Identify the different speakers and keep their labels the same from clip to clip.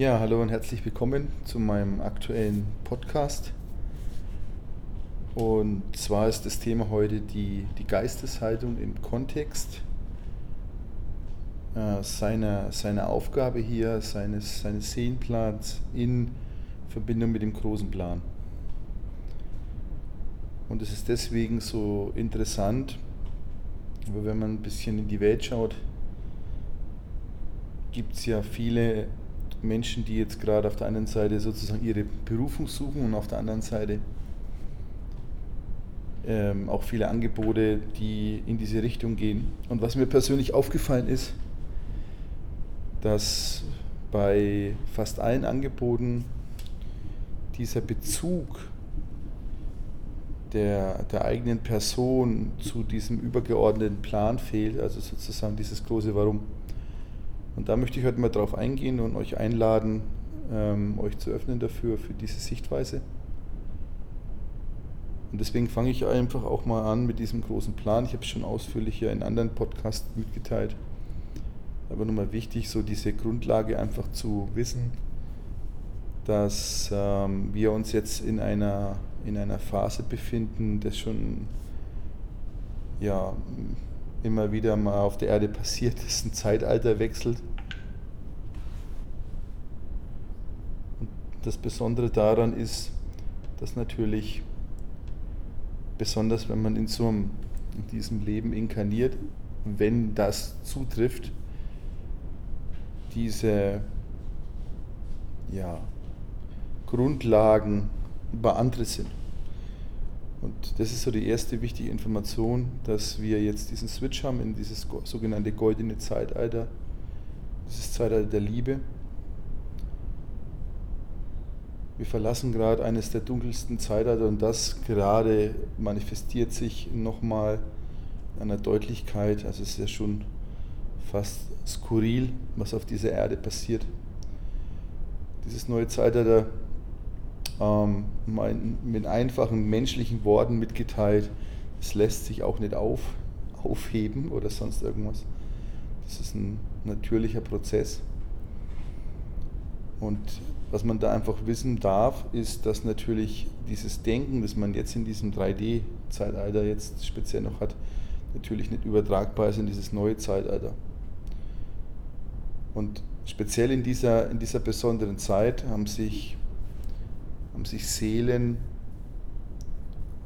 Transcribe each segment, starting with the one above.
Speaker 1: Ja, hallo und herzlich willkommen zu meinem aktuellen Podcast. Und zwar ist das Thema heute die, die Geisteshaltung im Kontext äh, seiner, seiner Aufgabe hier, seines, seines Seelenplans in Verbindung mit dem großen Plan. Und es ist deswegen so interessant, aber wenn man ein bisschen in die Welt schaut, gibt es ja viele Menschen, die jetzt gerade auf der einen Seite sozusagen ihre Berufung suchen und auf der anderen Seite ähm, auch viele Angebote, die in diese Richtung gehen. Und was mir persönlich aufgefallen ist, dass bei fast allen Angeboten dieser Bezug der, der eigenen Person zu diesem übergeordneten Plan fehlt, also sozusagen dieses große Warum. Und da möchte ich heute mal drauf eingehen und euch einladen, ähm, euch zu öffnen dafür, für diese Sichtweise. Und deswegen fange ich einfach auch mal an mit diesem großen Plan. Ich habe es schon ausführlicher in anderen Podcasts mitgeteilt. Aber nochmal wichtig, so diese Grundlage einfach zu wissen, dass ähm, wir uns jetzt in einer, in einer Phase befinden, das schon ja, immer wieder mal auf der Erde passiert ist, ein Zeitalter wechselt. Das Besondere daran ist, dass natürlich, besonders wenn man in so einem, in diesem Leben inkarniert, wenn das zutrifft, diese ja, Grundlagen über andere sind. Und das ist so die erste wichtige Information, dass wir jetzt diesen Switch haben in dieses sogenannte goldene Zeitalter, dieses Zeitalter der Liebe. Wir verlassen gerade eines der dunkelsten Zeitalter und das gerade manifestiert sich nochmal in einer Deutlichkeit. Also es ist ja schon fast skurril, was auf dieser Erde passiert. Dieses neue Zeitalter ähm, mit einfachen menschlichen Worten mitgeteilt, es lässt sich auch nicht auf, aufheben oder sonst irgendwas. Das ist ein natürlicher Prozess. Und was man da einfach wissen darf, ist, dass natürlich dieses Denken, das man jetzt in diesem 3D-Zeitalter jetzt speziell noch hat, natürlich nicht übertragbar ist in dieses neue Zeitalter. Und speziell in dieser, in dieser besonderen Zeit haben sich haben sich Seelen,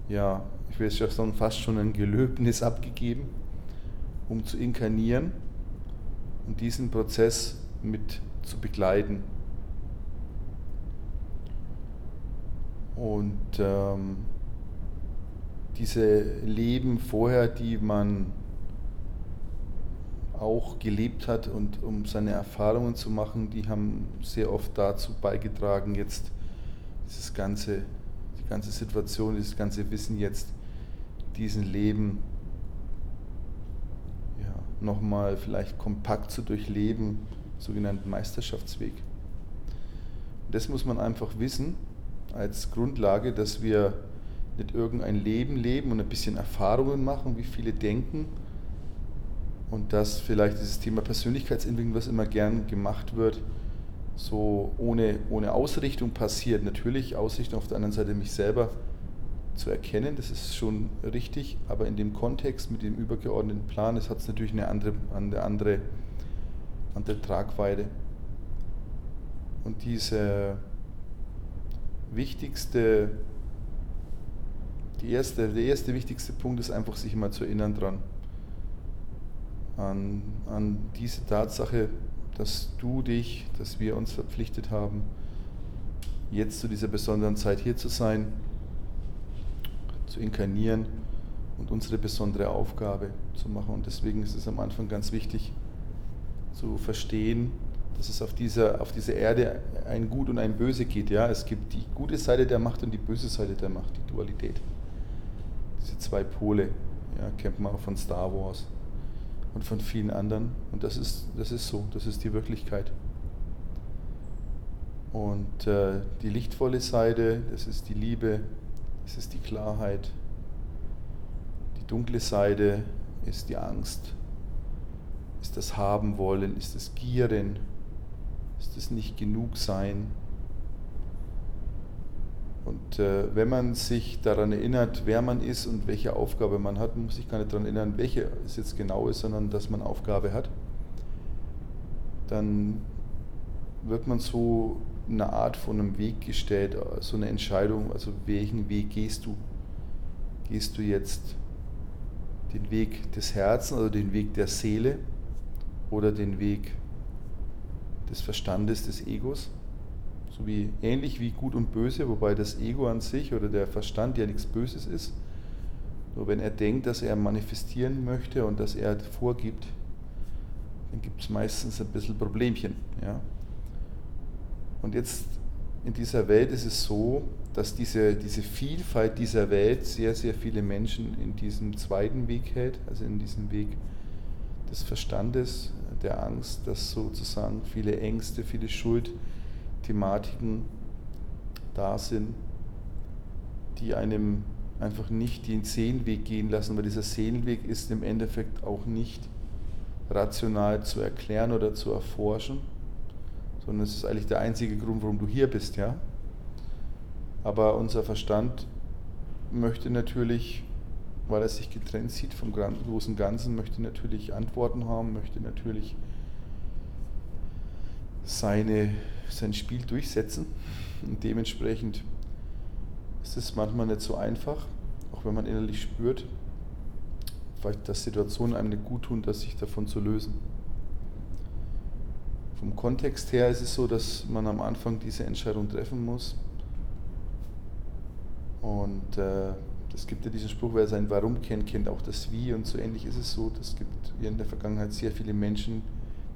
Speaker 1: ja, ich will jetzt sagen, fast schon ein Gelöbnis abgegeben, um zu inkarnieren und diesen Prozess mit zu begleiten. Und ähm, diese Leben vorher, die man auch gelebt hat und um seine Erfahrungen zu machen, die haben sehr oft dazu beigetragen, jetzt dieses ganze, die ganze Situation, dieses ganze Wissen jetzt, diesen Leben ja, nochmal vielleicht kompakt zu durchleben, sogenannten Meisterschaftsweg. Das muss man einfach wissen als Grundlage, dass wir nicht irgendein Leben leben und ein bisschen Erfahrungen machen, wie viele denken, und dass vielleicht dieses Thema Persönlichkeitsentwicklung, was immer gern gemacht wird, so ohne, ohne Ausrichtung passiert. Natürlich Ausrichtung auf der anderen Seite mich selber zu erkennen, das ist schon richtig, aber in dem Kontext mit dem übergeordneten Plan, das hat es natürlich eine andere, eine andere, andere Tragweite. Und diese wichtigste, die erste, der erste wichtigste Punkt ist einfach, sich immer zu erinnern dran. An, an diese Tatsache, dass du dich, dass wir uns verpflichtet haben, jetzt zu dieser besonderen Zeit hier zu sein, zu inkarnieren und unsere besondere Aufgabe zu machen. Und deswegen ist es am Anfang ganz wichtig zu verstehen, dass es auf dieser, auf dieser Erde ein Gut und ein Böse geht. Ja? Es gibt die gute Seite der Macht und die böse Seite der Macht, die Dualität. Diese zwei Pole ja, kennt man auch von Star Wars und von vielen anderen. Und das ist, das ist so, das ist die Wirklichkeit. Und äh, die lichtvolle Seite, das ist die Liebe, das ist die Klarheit. Die dunkle Seite ist die Angst, ist das Haben wollen, ist das Gieren, ist das nicht genug sein. Und äh, wenn man sich daran erinnert, wer man ist und welche Aufgabe man hat, muss sich gar nicht daran erinnern, welche es jetzt genau ist, sondern dass man Aufgabe hat, dann wird man so eine Art von einem Weg gestellt, so eine Entscheidung, also welchen Weg gehst du? Gehst du jetzt den Weg des Herzens, also den Weg der Seele oder den Weg des Verstandes, des Egos? So wie ähnlich wie gut und böse, wobei das Ego an sich oder der Verstand ja nichts Böses ist. Nur wenn er denkt, dass er manifestieren möchte und dass er vorgibt, dann gibt es meistens ein bisschen Problemchen. Ja? Und jetzt in dieser Welt ist es so, dass diese, diese Vielfalt dieser Welt sehr, sehr viele Menschen in diesem zweiten Weg hält, also in diesem Weg des Verstandes, der Angst, dass sozusagen viele Ängste, viele Schuldthematiken da sind, die einem einfach nicht den Seelenweg gehen lassen, weil dieser Seelenweg ist im Endeffekt auch nicht rational zu erklären oder zu erforschen, sondern es ist eigentlich der einzige Grund, warum du hier bist, ja. Aber unser Verstand möchte natürlich, weil er sich getrennt sieht vom großen Ganzen, möchte natürlich Antworten haben, möchte natürlich seine, sein Spiel durchsetzen. Und dementsprechend ist es manchmal nicht so einfach, auch wenn man innerlich spürt, vielleicht dass Situationen einem nicht gut tun, dass sich davon zu lösen. Vom Kontext her ist es so, dass man am Anfang diese Entscheidung treffen muss und äh, es gibt ja diesen Spruch, wer sein Warum kennt, kennt auch das Wie. Und so ähnlich ist es so. Es gibt in der Vergangenheit sehr viele Menschen,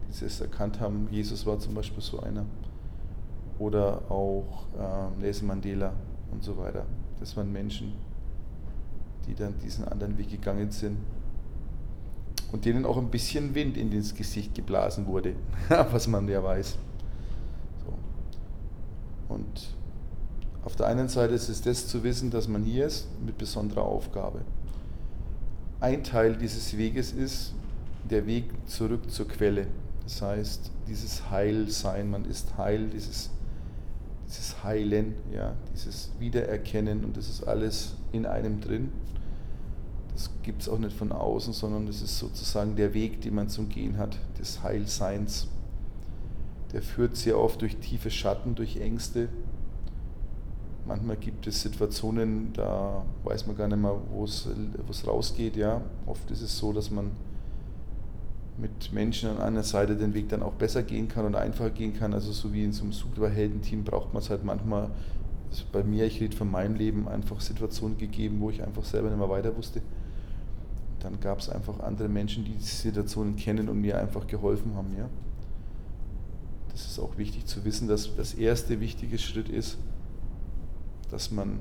Speaker 1: die es erkannt haben. Jesus war zum Beispiel so einer. Oder auch äh, Nelson Mandela und so weiter. Das waren Menschen, die dann diesen anderen Weg gegangen sind. Und denen auch ein bisschen Wind in das Gesicht geblasen wurde, was man ja weiß. So. Und auf der einen Seite ist es das zu wissen, dass man hier ist mit besonderer Aufgabe. Ein Teil dieses Weges ist der Weg zurück zur Quelle. Das heißt, dieses Heilsein, man ist heil, dieses, dieses Heilen, ja, dieses Wiedererkennen und das ist alles in einem drin. Das gibt es auch nicht von außen, sondern das ist sozusagen der Weg, den man zum Gehen hat, des Heilseins. Der führt sehr oft durch tiefe Schatten, durch Ängste, Manchmal gibt es Situationen, da weiß man gar nicht mehr, wo es rausgeht. Ja. Oft ist es so, dass man mit Menschen an einer Seite den Weg dann auch besser gehen kann und einfacher gehen kann. Also so wie in so einem Superheldenteam braucht man es halt manchmal, also bei mir, ich rede von meinem Leben, einfach Situationen gegeben, wo ich einfach selber nicht mehr weiter wusste. Dann gab es einfach andere Menschen, die diese Situationen kennen und mir einfach geholfen haben. Ja. Das ist auch wichtig zu wissen, dass das erste wichtige Schritt ist, dass man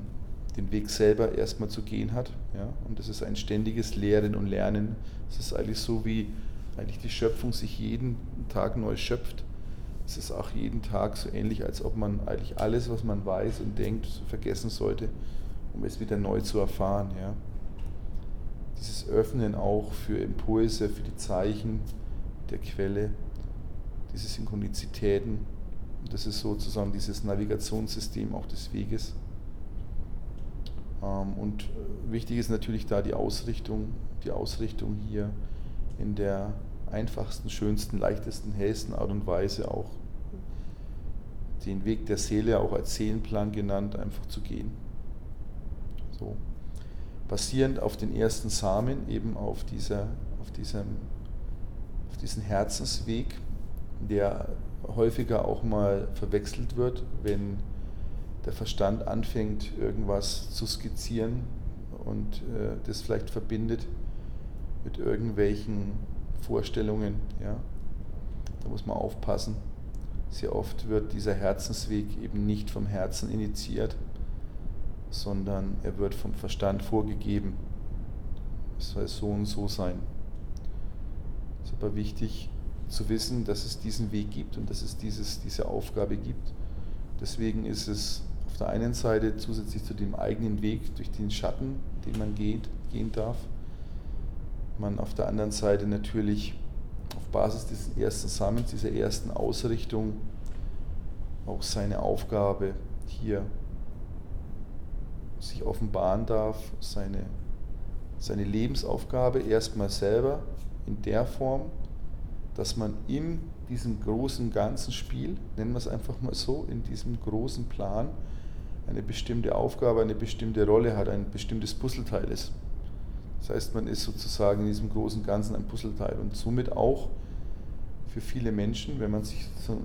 Speaker 1: den Weg selber erstmal zu gehen hat. Ja? Und das ist ein ständiges Lehren und Lernen. Es ist eigentlich so, wie eigentlich die Schöpfung sich jeden Tag neu schöpft. Es ist auch jeden Tag so ähnlich, als ob man eigentlich alles, was man weiß und denkt, vergessen sollte, um es wieder neu zu erfahren. Ja? Dieses Öffnen auch für Impulse, für die Zeichen der Quelle, diese Synchronizitäten. Das ist sozusagen dieses Navigationssystem auch des Weges. Ähm, und wichtig ist natürlich da die Ausrichtung, die Ausrichtung hier in der einfachsten, schönsten, leichtesten, hellsten Art und Weise auch den Weg der Seele, auch als Seelenplan genannt, einfach zu gehen. So. Basierend auf den ersten Samen, eben auf, dieser, auf, diesem, auf diesen Herzensweg, der häufiger auch mal verwechselt wird, wenn der Verstand anfängt, irgendwas zu skizzieren und äh, das vielleicht verbindet mit irgendwelchen Vorstellungen. Ja? Da muss man aufpassen. Sehr oft wird dieser Herzensweg eben nicht vom Herzen initiiert, sondern er wird vom Verstand vorgegeben. Es soll so und so sein. Es ist aber wichtig zu wissen, dass es diesen Weg gibt und dass es dieses, diese Aufgabe gibt. Deswegen ist es auf der einen Seite zusätzlich zu dem eigenen Weg durch den Schatten, den man geht, gehen darf, man auf der anderen Seite natürlich auf Basis des ersten Samens, dieser ersten Ausrichtung auch seine Aufgabe hier sich offenbaren darf, seine, seine Lebensaufgabe erstmal selber in der Form, dass man in diesem großen ganzen Spiel, nennen wir es einfach mal so, in diesem großen Plan eine bestimmte Aufgabe, eine bestimmte Rolle hat, ein bestimmtes Puzzleteil ist. Das heißt, man ist sozusagen in diesem großen Ganzen ein Puzzleteil und somit auch für viele Menschen, wenn man sich von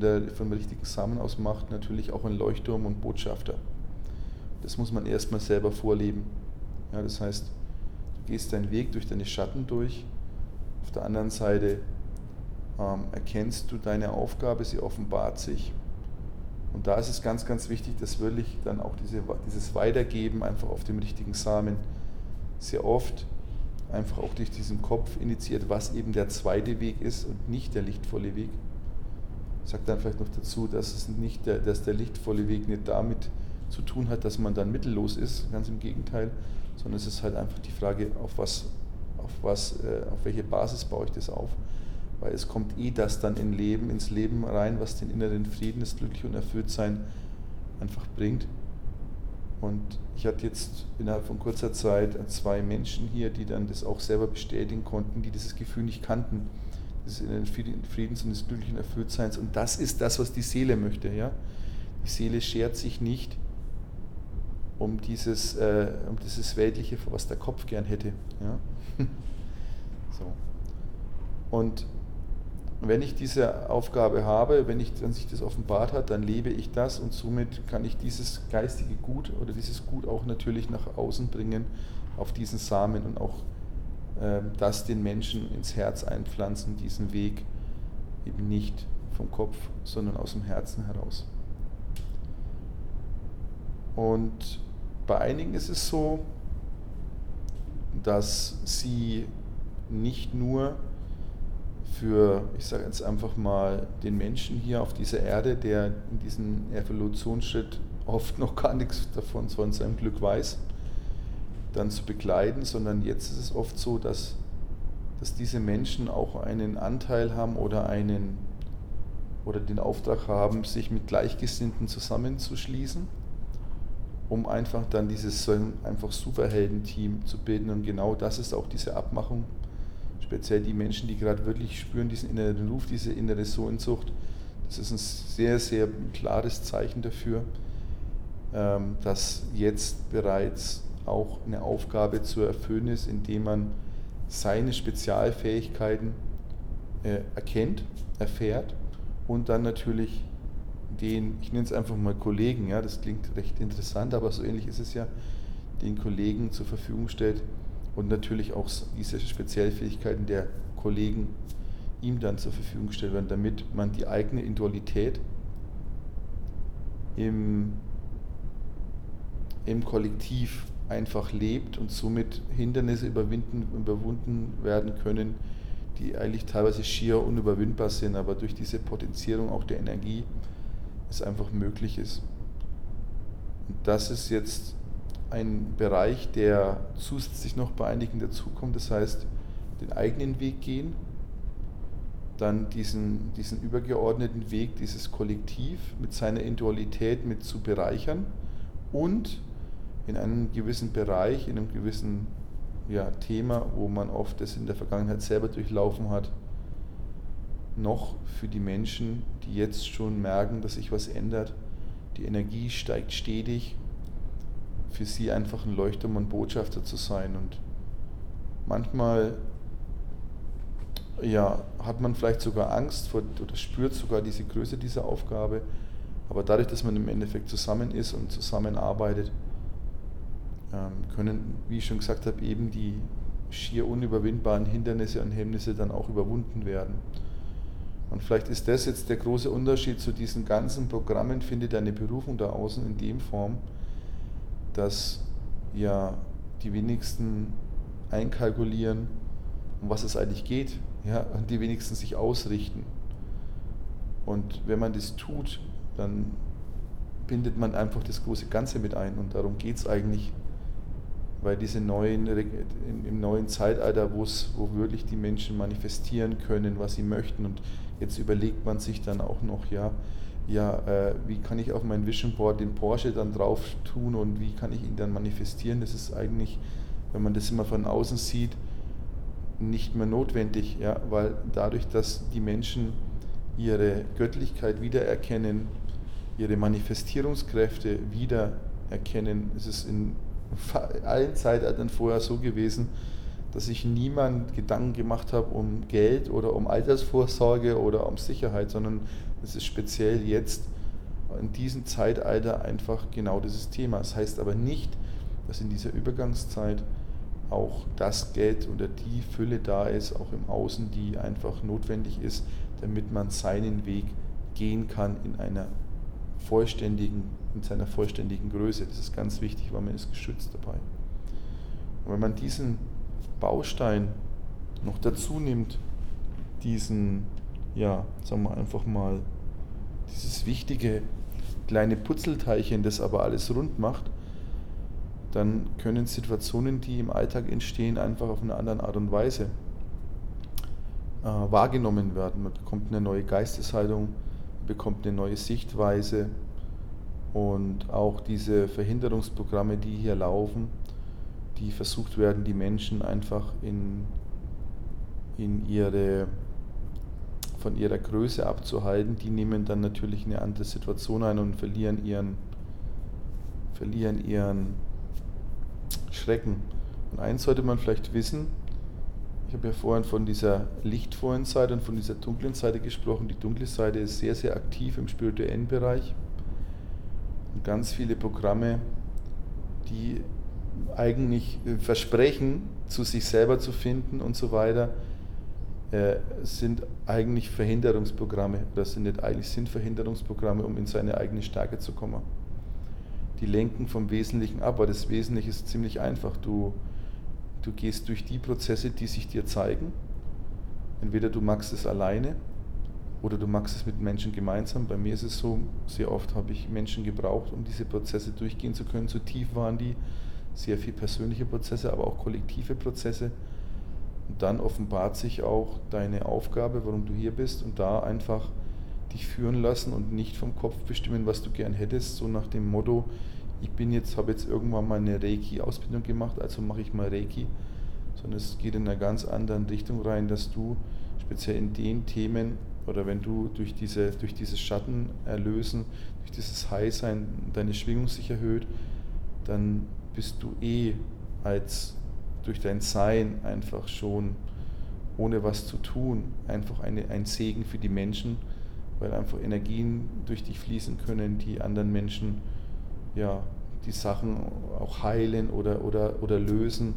Speaker 1: der, von der richtigen Samen aus macht, natürlich auch ein Leuchtturm und Botschafter. Das muss man erstmal selber vorleben. Ja, das heißt, du gehst deinen Weg durch deine Schatten durch. Auf der anderen Seite ähm, erkennst du deine Aufgabe, sie offenbart sich. Und da ist es ganz, ganz wichtig, dass wirklich dann auch diese, dieses Weitergeben einfach auf dem richtigen Samen sehr oft einfach auch durch diesen Kopf initiiert, was eben der zweite Weg ist und nicht der lichtvolle Weg. Ich sage dann vielleicht noch dazu, dass, es nicht der, dass der lichtvolle Weg nicht damit zu tun hat, dass man dann mittellos ist, ganz im Gegenteil, sondern es ist halt einfach die Frage, auf was, auf was, äh, auf welche Basis baue ich das auf. Weil es kommt eh das dann in Leben, ins Leben rein, was den inneren Frieden, das Glückliche und Erfülltsein einfach bringt. Und ich hatte jetzt innerhalb von kurzer Zeit zwei Menschen hier, die dann das auch selber bestätigen konnten, die dieses Gefühl nicht kannten, des inneren Friedens und des glücklichen Erfülltseins. Und das ist das, was die Seele möchte. Ja? Die Seele schert sich nicht um dieses, äh, um dieses Weltliche, was der Kopf gern hätte. Ja? so. Und wenn ich diese Aufgabe habe, wenn ich, wenn sich das offenbart hat, dann lebe ich das und somit kann ich dieses geistige Gut oder dieses Gut auch natürlich nach außen bringen auf diesen Samen und auch äh, das den Menschen ins Herz einpflanzen, diesen Weg eben nicht vom Kopf, sondern aus dem Herzen heraus. Und bei einigen ist es so, dass sie nicht nur für, ich sage jetzt einfach mal, den Menschen hier auf dieser Erde, der in diesem Evolutionsschritt oft noch gar nichts davon von seinem Glück weiß, dann zu begleiten, sondern jetzt ist es oft so, dass, dass diese Menschen auch einen Anteil haben oder einen oder den Auftrag haben, sich mit Gleichgesinnten zusammenzuschließen um einfach dann dieses einfach Superhelden-Team zu bilden. Und genau das ist auch diese Abmachung. Speziell die Menschen, die gerade wirklich spüren, diesen inneren Ruf, diese innere Sehnsucht. Das ist ein sehr, sehr klares Zeichen dafür, ähm, dass jetzt bereits auch eine Aufgabe zu erfüllen ist, indem man seine Spezialfähigkeiten äh, erkennt, erfährt und dann natürlich den, ich nenne es einfach mal Kollegen, ja, das klingt recht interessant, aber so ähnlich ist es ja, den Kollegen zur Verfügung stellt und natürlich auch diese Spezialfähigkeiten der Kollegen ihm dann zur Verfügung gestellt werden, damit man die eigene Individualität im, im Kollektiv einfach lebt und somit Hindernisse überwinden, überwunden werden können, die eigentlich teilweise schier unüberwindbar sind, aber durch diese Potenzierung auch der Energie es einfach möglich ist. Und das ist jetzt ein Bereich, der zusätzlich noch bei einigen dazukommt, das heißt, den eigenen Weg gehen, dann diesen, diesen übergeordneten Weg, dieses Kollektiv mit seiner Individualität mit zu bereichern und in einem gewissen Bereich, in einem gewissen ja, Thema, wo man oft das in der Vergangenheit selber durchlaufen hat, noch für die Menschen, die jetzt schon merken, dass sich was ändert. Die Energie steigt stetig, für sie einfach ein Leuchtturm und Botschafter zu sein. Und manchmal ja, hat man vielleicht sogar Angst vor, oder spürt sogar diese Größe dieser Aufgabe. Aber dadurch, dass man im Endeffekt zusammen ist und zusammenarbeitet, ähm, können, wie ich schon gesagt habe, eben die schier unüberwindbaren Hindernisse und Hemmnisse dann auch überwunden werden. Und vielleicht ist das jetzt der große Unterschied zu diesen ganzen Programmen, findet eine Berufung da außen in dem Form, dass ja die wenigsten einkalkulieren, um was es eigentlich geht, ja, und die wenigsten sich ausrichten. Und wenn man das tut, dann bindet man einfach das große Ganze mit ein und darum geht es eigentlich weil diese neuen, im neuen Zeitalter, wo wirklich die Menschen manifestieren können, was sie möchten. Und jetzt überlegt man sich dann auch noch, ja, ja, äh, wie kann ich auf mein Vision Board den Porsche dann drauf tun und wie kann ich ihn dann manifestieren? Das ist eigentlich, wenn man das immer von außen sieht, nicht mehr notwendig, ja, weil dadurch, dass die Menschen ihre Göttlichkeit wiedererkennen, ihre Manifestierungskräfte wiedererkennen, ist es in allen Zeitaltern vorher so gewesen, dass sich niemand Gedanken gemacht hat um Geld oder um Altersvorsorge oder um Sicherheit, sondern es ist speziell jetzt in diesem Zeitalter einfach genau dieses Thema. Das heißt aber nicht, dass in dieser Übergangszeit auch das Geld oder die Fülle da ist, auch im Außen, die einfach notwendig ist, damit man seinen Weg gehen kann in einer vollständigen, in seiner vollständigen Größe. Das ist ganz wichtig, weil man ist geschützt dabei. Und wenn man diesen Baustein noch dazu nimmt, diesen, ja, sagen wir einfach mal, dieses wichtige kleine Putzelteilchen, das aber alles rund macht, dann können Situationen, die im Alltag entstehen, einfach auf eine andere Art und Weise äh, wahrgenommen werden. Man bekommt eine neue Geisteshaltung, bekommt eine neue Sichtweise und auch diese Verhinderungsprogramme, die hier laufen, die versucht werden, die Menschen einfach in, in ihre, von ihrer Größe abzuhalten, die nehmen dann natürlich eine andere Situation ein und verlieren ihren, verlieren ihren Schrecken. Und eins sollte man vielleicht wissen, ich habe ja vorhin von dieser lichtvollen Seite und von dieser dunklen Seite gesprochen. Die dunkle Seite ist sehr, sehr aktiv im spirituellen Bereich. Und ganz viele Programme, die eigentlich äh, versprechen, zu sich selber zu finden und so weiter, äh, sind eigentlich Verhinderungsprogramme. Das sind nicht eigentlich sind Verhinderungsprogramme, um in seine eigene Stärke zu kommen. Die lenken vom Wesentlichen ab, aber das Wesentliche ist ziemlich einfach. Du Du gehst durch die Prozesse, die sich dir zeigen. Entweder du magst es alleine oder du magst es mit Menschen gemeinsam. Bei mir ist es so, sehr oft habe ich Menschen gebraucht, um diese Prozesse durchgehen zu können. So tief waren die, sehr viel persönliche Prozesse, aber auch kollektive Prozesse. Und dann offenbart sich auch deine Aufgabe, warum du hier bist und da einfach dich führen lassen und nicht vom Kopf bestimmen, was du gern hättest, so nach dem Motto, ich bin jetzt, habe jetzt irgendwann mal eine Reiki-Ausbildung gemacht, also mache ich mal Reiki, sondern es geht in einer ganz anderen Richtung rein, dass du speziell in den Themen oder wenn du durch, diese, durch dieses Schatten erlösen, durch dieses High-Sein deine Schwingung sich erhöht, dann bist du eh als durch dein Sein einfach schon ohne was zu tun, einfach eine, ein Segen für die Menschen, weil einfach Energien durch dich fließen können, die anderen Menschen ja, die Sachen auch heilen oder, oder, oder lösen,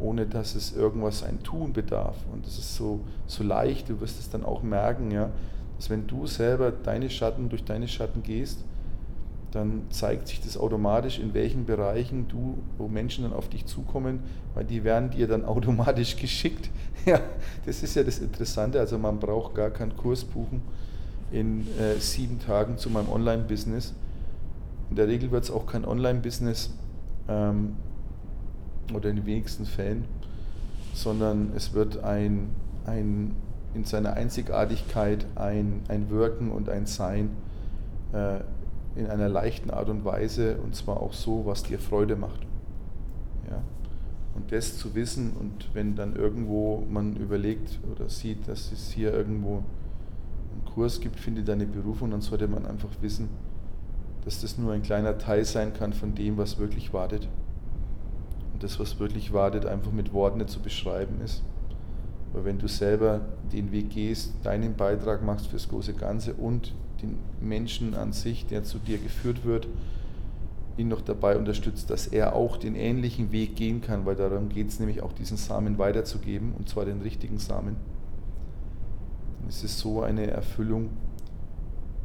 Speaker 1: ohne dass es irgendwas ein Tun bedarf. Und das ist so, so leicht, du wirst es dann auch merken, ja, dass wenn du selber deine Schatten durch deine Schatten gehst, dann zeigt sich das automatisch, in welchen Bereichen du, wo Menschen dann auf dich zukommen, weil die werden dir dann automatisch geschickt. Ja, das ist ja das Interessante. Also man braucht gar keinen Kurs buchen in äh, sieben Tagen zu meinem Online-Business in der Regel wird es auch kein Online-Business ähm, oder in den wenigsten Fällen, sondern es wird ein, ein in seiner Einzigartigkeit ein, ein Wirken und ein Sein äh, in einer leichten Art und Weise und zwar auch so, was dir Freude macht. Ja? Und das zu wissen und wenn dann irgendwo man überlegt oder sieht, dass es hier irgendwo einen Kurs gibt, finde deine Berufung, dann sollte man einfach wissen, dass das nur ein kleiner Teil sein kann von dem, was wirklich wartet. Und das, was wirklich wartet, einfach mit Worten nicht zu beschreiben ist. Aber wenn du selber den Weg gehst, deinen Beitrag machst fürs große Ganze und den Menschen an sich, der zu dir geführt wird, ihn noch dabei unterstützt, dass er auch den ähnlichen Weg gehen kann, weil darum geht es nämlich auch, diesen Samen weiterzugeben, und zwar den richtigen Samen. Dann ist es so eine Erfüllung,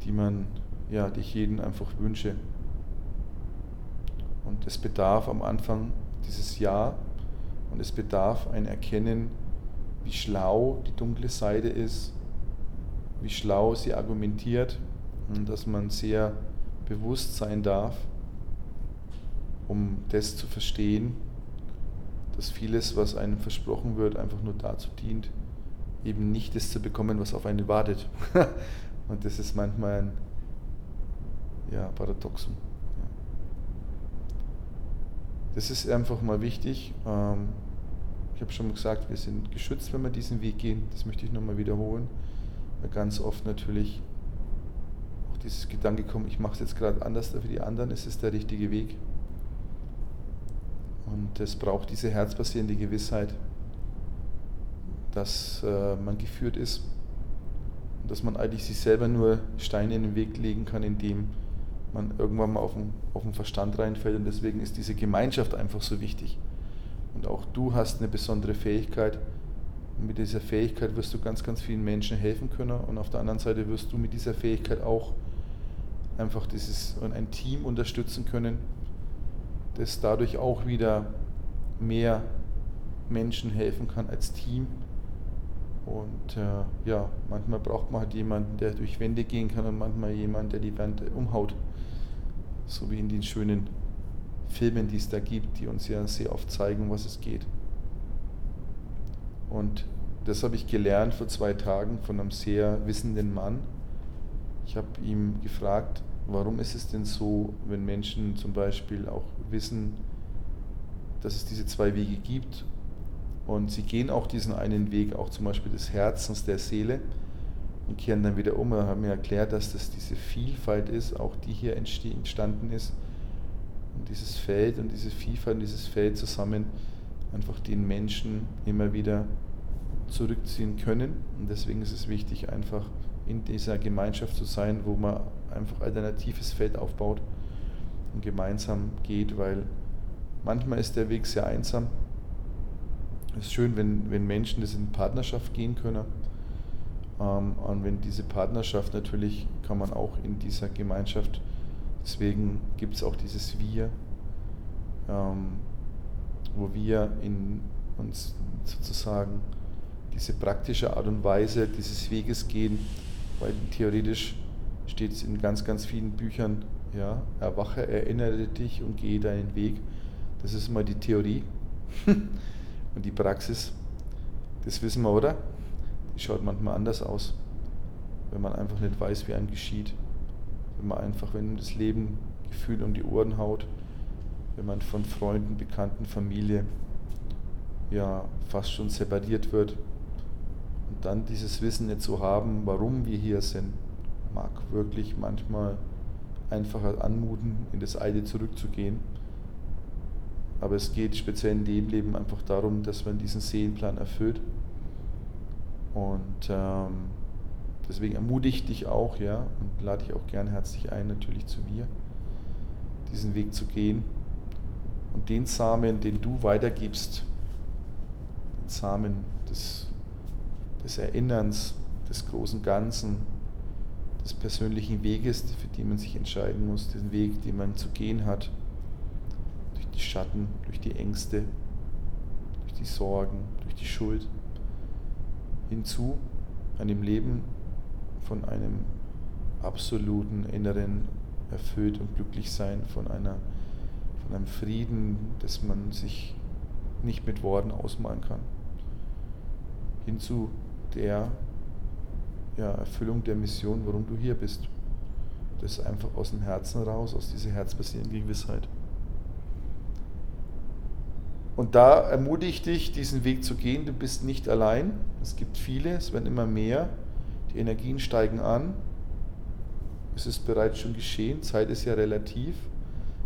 Speaker 1: die man ja, die jeden einfach wünsche. Und es bedarf am Anfang dieses Jahr und es bedarf ein Erkennen, wie schlau die dunkle Seite ist, wie schlau sie argumentiert und dass man sehr bewusst sein darf, um das zu verstehen, dass vieles, was einem versprochen wird, einfach nur dazu dient, eben nicht das zu bekommen, was auf einen wartet. und das ist manchmal ein ja, Paradoxum. Das ist einfach mal wichtig. Ähm, ich habe schon mal gesagt, wir sind geschützt, wenn wir diesen Weg gehen. Das möchte ich nochmal wiederholen. Weil ganz oft natürlich auch dieses Gedanke kommt, ich mache es jetzt gerade anders für die anderen, ist es der richtige Weg. Und es braucht diese herzbasierende Gewissheit, dass äh, man geführt ist und dass man eigentlich sich selber nur Steine in den Weg legen kann, indem man irgendwann mal auf den, auf den Verstand reinfällt. Und deswegen ist diese Gemeinschaft einfach so wichtig. Und auch du hast eine besondere Fähigkeit. Und mit dieser Fähigkeit wirst du ganz, ganz vielen Menschen helfen können. Und auf der anderen Seite wirst du mit dieser Fähigkeit auch einfach dieses, ein Team unterstützen können, das dadurch auch wieder mehr Menschen helfen kann als Team. Und äh, ja, manchmal braucht man halt jemanden, der durch Wände gehen kann und manchmal jemanden, der die Wände umhaut. So wie in den schönen Filmen, die es da gibt, die uns ja sehr oft zeigen, was es geht. Und das habe ich gelernt vor zwei Tagen von einem sehr wissenden Mann. Ich habe ihm gefragt, warum ist es denn so, wenn Menschen zum Beispiel auch wissen, dass es diese zwei Wege gibt und sie gehen auch diesen einen Weg, auch zum Beispiel des Herzens, der Seele und kehren dann wieder um. Wir haben mir erklärt, dass das diese Vielfalt ist, auch die hier entstanden ist. Und dieses Feld und diese Vielfalt und dieses Feld zusammen einfach den Menschen immer wieder zurückziehen können. Und deswegen ist es wichtig, einfach in dieser Gemeinschaft zu sein, wo man einfach alternatives Feld aufbaut und gemeinsam geht, weil manchmal ist der Weg sehr einsam. Es ist schön, wenn, wenn Menschen das in Partnerschaft gehen können. Ähm, und wenn diese Partnerschaft natürlich, kann man auch in dieser Gemeinschaft, deswegen gibt es auch dieses Wir, ähm, wo wir in uns sozusagen diese praktische Art und Weise dieses Weges gehen, weil theoretisch steht es in ganz, ganz vielen Büchern, ja, erwache, erinnere dich und gehe deinen Weg. Das ist mal die Theorie. und die Praxis, das wissen wir, oder? Die schaut manchmal anders aus, wenn man einfach nicht weiß, wie einem geschieht. Wenn man einfach, wenn das Leben Gefühl um die Ohren haut, wenn man von Freunden, Bekannten, Familie ja fast schon separiert wird und dann dieses Wissen nicht zu haben, warum wir hier sind, mag wirklich manchmal einfacher anmuten, in das Alte zurückzugehen. Aber es geht speziell in dem Leben einfach darum, dass man diesen Seelenplan erfüllt. Und ähm, deswegen ermutige ich dich auch, ja, und lade dich auch gern herzlich ein, natürlich zu mir, diesen Weg zu gehen. Und den Samen, den du weitergibst, den Samen des, des Erinnerns, des großen Ganzen, des persönlichen Weges, für den man sich entscheiden muss, den Weg, den man zu gehen hat, durch die Schatten, durch die Ängste, durch die Sorgen, durch die Schuld, hinzu einem Leben von einem absoluten inneren Erfüllt und Glücklichsein, von, einer, von einem Frieden, das man sich nicht mit Worten ausmalen kann, hinzu der ja, Erfüllung der Mission, warum du hier bist. Das einfach aus dem Herzen raus, aus dieser herzbasierenden Gewissheit. Und da ermutige ich dich, diesen Weg zu gehen. Du bist nicht allein. Es gibt viele, es werden immer mehr. Die Energien steigen an. Es ist bereits schon geschehen. Zeit ist ja relativ.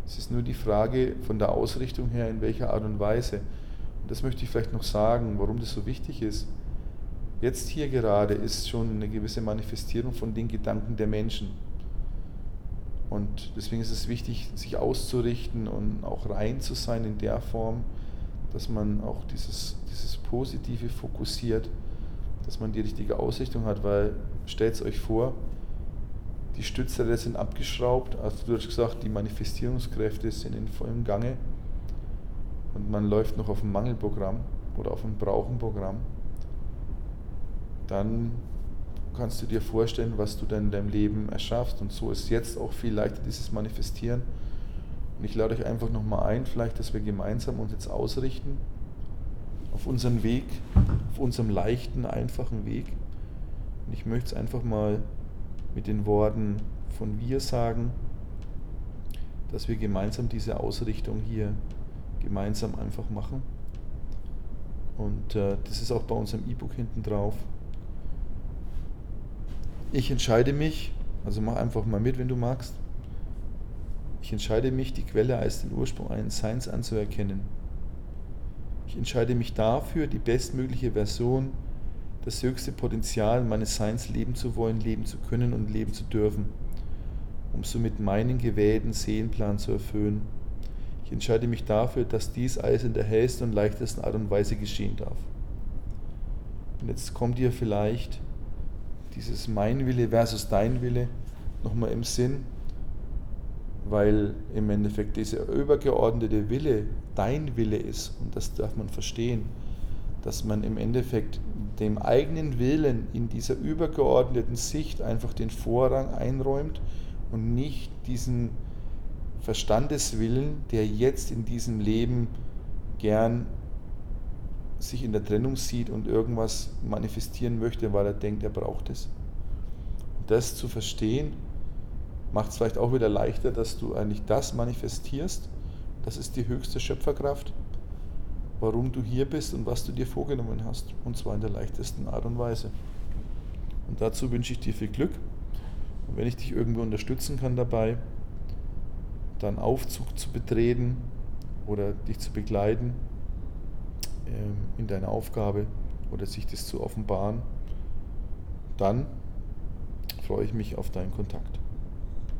Speaker 1: Es ist nur die Frage von der Ausrichtung her, in welcher Art und Weise. Und das möchte ich vielleicht noch sagen, warum das so wichtig ist. Jetzt hier gerade ist schon eine gewisse Manifestierung von den Gedanken der Menschen. Und deswegen ist es wichtig, sich auszurichten und auch rein zu sein in der Form, dass man auch dieses, dieses Positive fokussiert, dass man die richtige Ausrichtung hat, weil stellt es euch vor, die Stützräder sind abgeschraubt, also du hast gesagt, die Manifestierungskräfte sind in vollem Gange und man läuft noch auf ein Mangelprogramm oder auf ein Brauchenprogramm dann kannst du dir vorstellen, was du dann in deinem Leben erschaffst. Und so ist jetzt auch viel leichter dieses Manifestieren. Und ich lade euch einfach nochmal ein, vielleicht, dass wir gemeinsam uns jetzt ausrichten auf unseren Weg, auf unserem leichten, einfachen Weg. Und ich möchte es einfach mal mit den Worten von wir sagen. dass wir gemeinsam diese Ausrichtung hier gemeinsam einfach machen. Und äh, das ist auch bei unserem E-Book hinten drauf. Ich entscheide mich, also mach einfach mal mit, wenn du magst. Ich entscheide mich, die Quelle als den Ursprung eines Seins anzuerkennen. Ich entscheide mich dafür, die bestmögliche Version, das höchste Potenzial meines Seins leben zu wollen, leben zu können und leben zu dürfen, um somit meinen gewählten Seelenplan zu erfüllen. Ich entscheide mich dafür, dass dies alles in der hellsten und leichtesten Art und Weise geschehen darf. Und jetzt kommt dir vielleicht dieses Mein Wille versus Dein Wille nochmal im Sinn, weil im Endeffekt dieser übergeordnete Wille dein Wille ist. Und das darf man verstehen, dass man im Endeffekt dem eigenen Willen in dieser übergeordneten Sicht einfach den Vorrang einräumt und nicht diesen Verstandeswillen, der jetzt in diesem Leben gern sich in der Trennung sieht und irgendwas manifestieren möchte, weil er denkt, er braucht es. Das zu verstehen, macht es vielleicht auch wieder leichter, dass du eigentlich das manifestierst. Das ist die höchste Schöpferkraft, warum du hier bist und was du dir vorgenommen hast. Und zwar in der leichtesten Art und Weise. Und dazu wünsche ich dir viel Glück. Und wenn ich dich irgendwo unterstützen kann dabei, dann Aufzug zu betreten oder dich zu begleiten ähm, in deiner Aufgabe oder sich das zu offenbaren, dann freue ich mich auf deinen Kontakt.